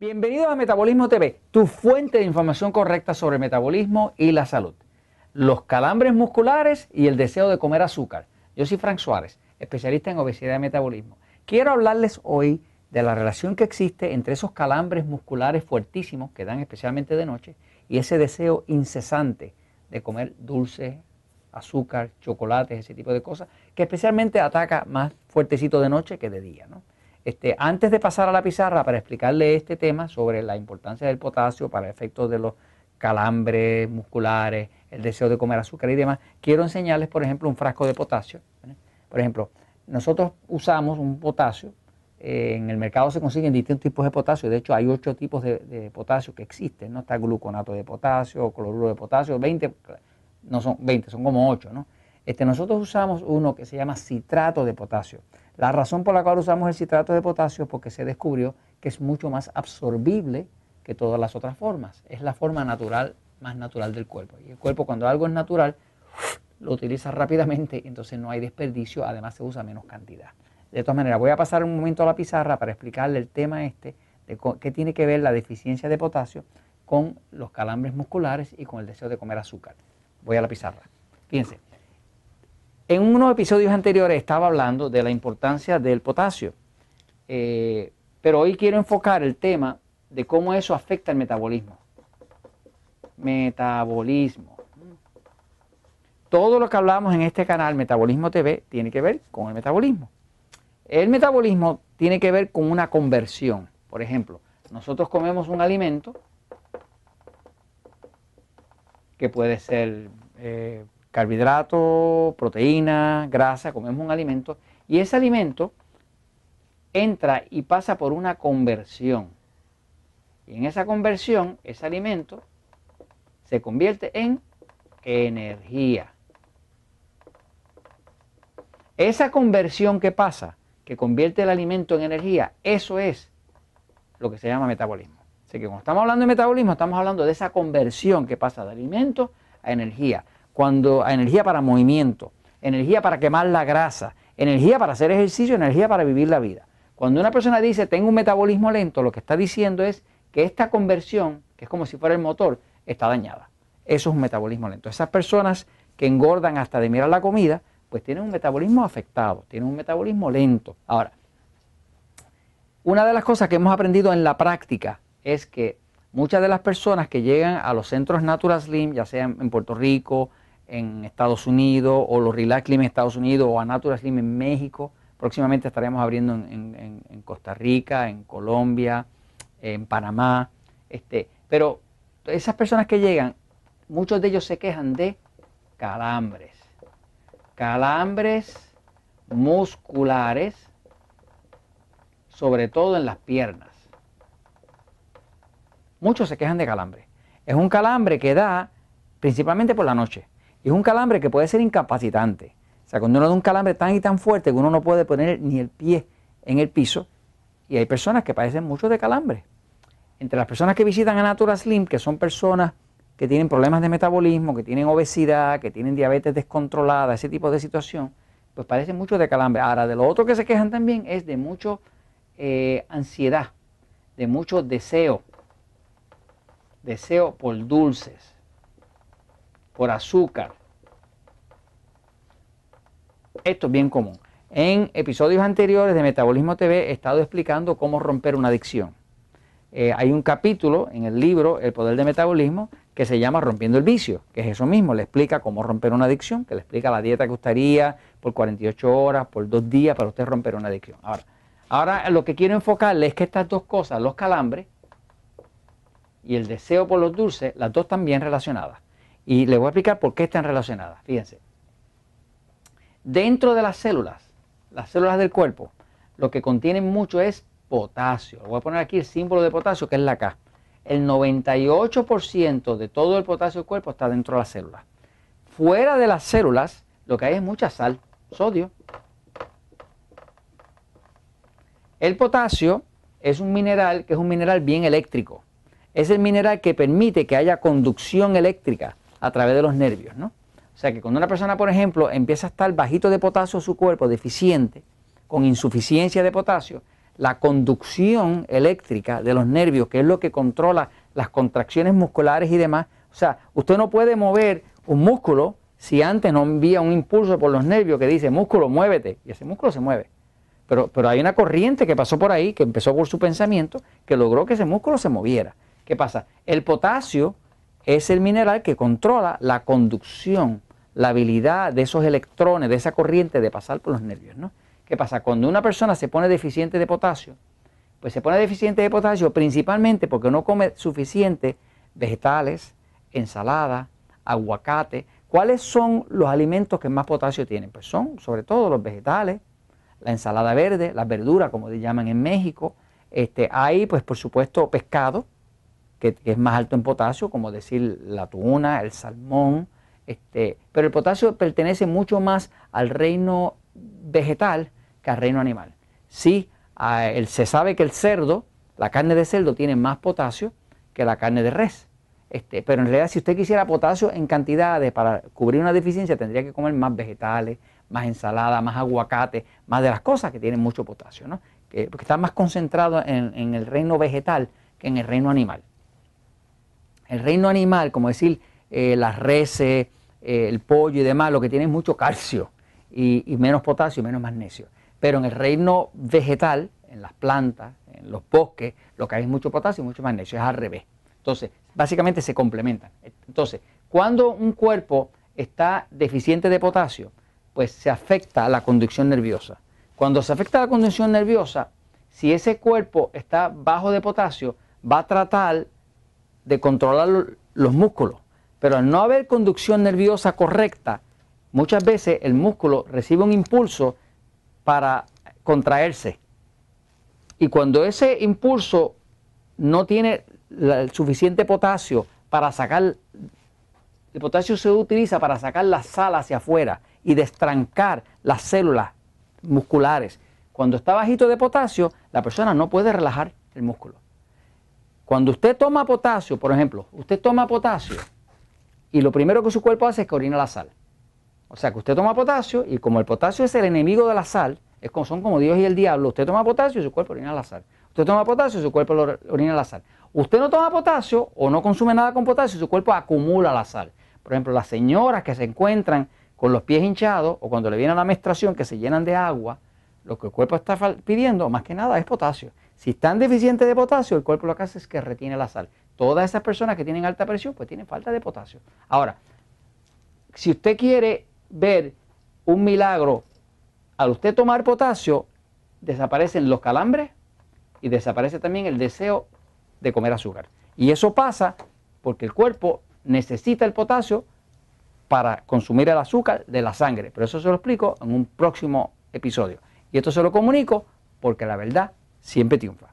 Bienvenidos a Metabolismo TV, tu fuente de información correcta sobre metabolismo y la salud. Los calambres musculares y el deseo de comer azúcar. Yo soy Frank Suárez, especialista en obesidad y metabolismo. Quiero hablarles hoy de la relación que existe entre esos calambres musculares fuertísimos que dan especialmente de noche y ese deseo incesante de comer dulce, azúcar, chocolates, ese tipo de cosas, que especialmente ataca más fuertecito de noche que de día. ¿no? Este, antes de pasar a la pizarra para explicarle este tema sobre la importancia del potasio para efectos de los calambres musculares, el deseo de comer azúcar y demás, quiero enseñarles, por ejemplo, un frasco de potasio. Por ejemplo, nosotros usamos un potasio, eh, en el mercado se consiguen distintos tipos de potasio, de hecho hay ocho tipos de, potasio que existen, ¿no? Está gluconato de potasio, cloruro de potasio, 20, no son 20, son como 8, ¿no? Este, nosotros usamos uno que se llama citrato de potasio. La razón por la cual usamos el citrato de potasio es porque se descubrió que es mucho más absorbible que todas las otras formas. Es la forma natural, más natural del cuerpo. Y el cuerpo cuando algo es natural, lo utiliza rápidamente, entonces no hay desperdicio, además se usa menos cantidad. De todas maneras, voy a pasar un momento a la pizarra para explicarle el tema este, de qué tiene que ver la deficiencia de potasio con los calambres musculares y con el deseo de comer azúcar. Voy a la pizarra. Fíjense, en unos episodios anteriores estaba hablando de la importancia del potasio, eh, pero hoy quiero enfocar el tema de cómo eso afecta el metabolismo. Metabolismo. Todo lo que hablamos en este canal, Metabolismo TV, tiene que ver con el metabolismo. El metabolismo tiene que ver con una conversión. Por ejemplo, nosotros comemos un alimento que puede ser eh, carbohidrato, proteína, grasa, comemos un alimento y ese alimento entra y pasa por una conversión. Y en esa conversión, ese alimento se convierte en energía. Esa conversión que pasa, que convierte el alimento en energía, eso es lo que se llama metabolismo. Así que cuando estamos hablando de metabolismo, estamos hablando de esa conversión que pasa de alimento a energía cuando energía para movimiento, energía para quemar la grasa, energía para hacer ejercicio, energía para vivir la vida. Cuando una persona dice tengo un metabolismo lento, lo que está diciendo es que esta conversión, que es como si fuera el motor, está dañada. Eso es un metabolismo lento. Esas personas que engordan hasta de mirar la comida, pues tienen un metabolismo afectado, tienen un metabolismo lento. Ahora, una de las cosas que hemos aprendido en la práctica es que muchas de las personas que llegan a los centros Natural Slim, ya sean en Puerto Rico, en Estados Unidos, o los Relax Slim en Estados Unidos, o a Natural Slim en México. Próximamente estaremos abriendo en, Costa Rica, en Colombia, en Panamá. Este, pero esas personas que llegan, muchos de ellos se quejan de calambres. Calambres musculares, sobre todo en las piernas. Muchos se quejan de calambre. Es un calambre que da principalmente por la noche. Es un calambre que puede ser incapacitante. O sea, cuando uno da un calambre tan y tan fuerte que uno no puede poner ni el pie en el piso, y hay personas que padecen mucho de calambre. Entre las personas que visitan a Natura Slim, que son personas que tienen problemas de metabolismo, que tienen obesidad, que tienen diabetes descontrolada, ese tipo de situación, pues padecen mucho de calambre. Ahora, de lo otro que se quejan también es de mucho eh, ansiedad, de mucho deseo, deseo por dulces, por azúcar. Esto es bien común. En episodios anteriores de Metabolismo TV he estado explicando cómo romper una adicción. Eh, hay un capítulo en el libro El Poder del Metabolismo que se llama Rompiendo el Vicio, que es eso mismo, le explica cómo romper una adicción, que le explica la dieta que gustaría por 48 horas, por dos días para usted romper una adicción. Ahora, ahora lo que quiero enfocarle es que estas dos cosas, los calambres y el deseo por los dulces, las dos están bien relacionadas. Y les voy a explicar por qué están relacionadas. Fíjense. Dentro de las células, las células del cuerpo, lo que contienen mucho es potasio. Voy a poner aquí el símbolo de potasio, que es la K. El 98% de todo el potasio del cuerpo está dentro de las células. Fuera de las células, lo que hay es mucha sal, sodio. El potasio es un mineral que es un mineral bien eléctrico. Es el mineral que permite que haya conducción eléctrica a través de los nervios, ¿no? O sea que cuando una persona, por ejemplo, empieza a estar bajito de potasio su cuerpo, deficiente, con insuficiencia de potasio, la conducción eléctrica de los nervios, que es lo que controla las contracciones musculares y demás. O sea, usted no puede mover un músculo si antes no envía un impulso por los nervios que dice, músculo, muévete, y ese músculo se mueve. Pero, pero hay una corriente que pasó por ahí, que empezó por su pensamiento, que logró que ese músculo se moviera. ¿Qué pasa? El potasio es el mineral que controla la conducción, la habilidad de esos electrones, de esa corriente de pasar por los nervios. ¿no? ¿Qué pasa? Cuando una persona se pone deficiente de potasio, pues se pone deficiente de potasio principalmente porque no come suficiente vegetales, ensalada, aguacate. ¿Cuáles son los alimentos que más potasio tienen? Pues son sobre todo los vegetales, la ensalada verde, las verduras, como le llaman en México. Este, hay, pues por supuesto, pescado, que, es más alto en potasio, como decir la tuna, el salmón. Este, pero el potasio pertenece mucho más al reino vegetal que al reino animal. Sí, se sabe que el cerdo, la carne de cerdo, tiene más potasio que la carne de res. Este, pero en realidad, si usted quisiera potasio en cantidades para cubrir una deficiencia, tendría que comer más vegetales, más ensalada, más aguacate, más de las cosas que tienen mucho potasio, ¿no? porque está más concentrado en, el reino vegetal que en el reino animal. El reino animal, como decir eh, las reses, eh, el pollo y demás, lo que tiene es mucho calcio y, menos potasio y menos magnesio. Pero en el reino vegetal, en las plantas, en los bosques, lo que hay es mucho potasio y mucho magnesio, es al revés. Entonces, básicamente se complementan. Entonces, cuando un cuerpo está deficiente de potasio, pues se afecta a la conducción nerviosa. Cuando se afecta a la conducción nerviosa, si ese cuerpo está bajo de potasio, va a tratar de controlar los músculos. Pero al no haber conducción nerviosa correcta, muchas veces el músculo recibe un impulso para contraerse. Y cuando ese impulso no tiene el suficiente potasio para sacar, el potasio se utiliza para sacar la sal hacia afuera y destrancar las células musculares. Cuando está bajito de potasio, la persona no puede relajar el músculo. Cuando usted toma potasio, por ejemplo, usted toma potasio y lo primero que su cuerpo hace es que orina la sal. O sea que usted toma potasio y como el potasio es el enemigo de la sal, es como, son como Dios y el diablo, usted toma potasio y su cuerpo orina la sal. Usted toma potasio y su cuerpo orina la sal. Usted no toma potasio o no consume nada con potasio y su cuerpo acumula la sal. Por ejemplo, las señoras que se encuentran con los pies hinchados o cuando le viene la menstruación que se llenan de agua, lo que el cuerpo está pidiendo más que nada es potasio. Si están deficientes de potasio, el cuerpo lo que hace es que retiene la sal. Todas esas personas que tienen alta presión, pues tienen falta de potasio. Ahora, si usted quiere ver un milagro, al usted tomar potasio, desaparecen los calambres y desaparece también el deseo de comer azúcar. Y eso pasa porque el cuerpo necesita el potasio para consumir el azúcar de la sangre. Pero eso se lo explico en un próximo episodio. Y esto se lo comunico porque la verdad siempre triunfa.